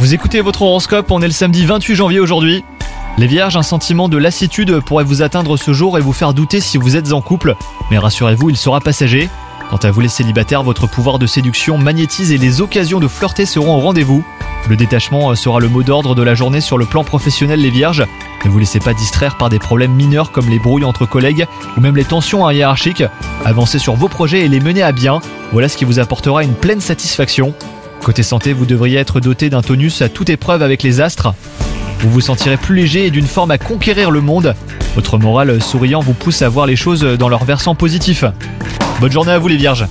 Vous écoutez votre horoscope, on est le samedi 28 janvier aujourd'hui. Les vierges, un sentiment de lassitude pourrait vous atteindre ce jour et vous faire douter si vous êtes en couple, mais rassurez-vous, il sera passager. Quant à vous les célibataires, votre pouvoir de séduction magnétise et les occasions de flirter seront au rendez-vous. Le détachement sera le mot d'ordre de la journée sur le plan professionnel les vierges. Ne vous laissez pas distraire par des problèmes mineurs comme les brouilles entre collègues ou même les tensions hiérarchiques. Avancez sur vos projets et les menez à bien. Voilà ce qui vous apportera une pleine satisfaction. Côté santé, vous devriez être doté d'un tonus à toute épreuve avec les astres. Vous vous sentirez plus léger et d'une forme à conquérir le monde. Votre morale souriant vous pousse à voir les choses dans leur versant positif. Bonne journée à vous les vierges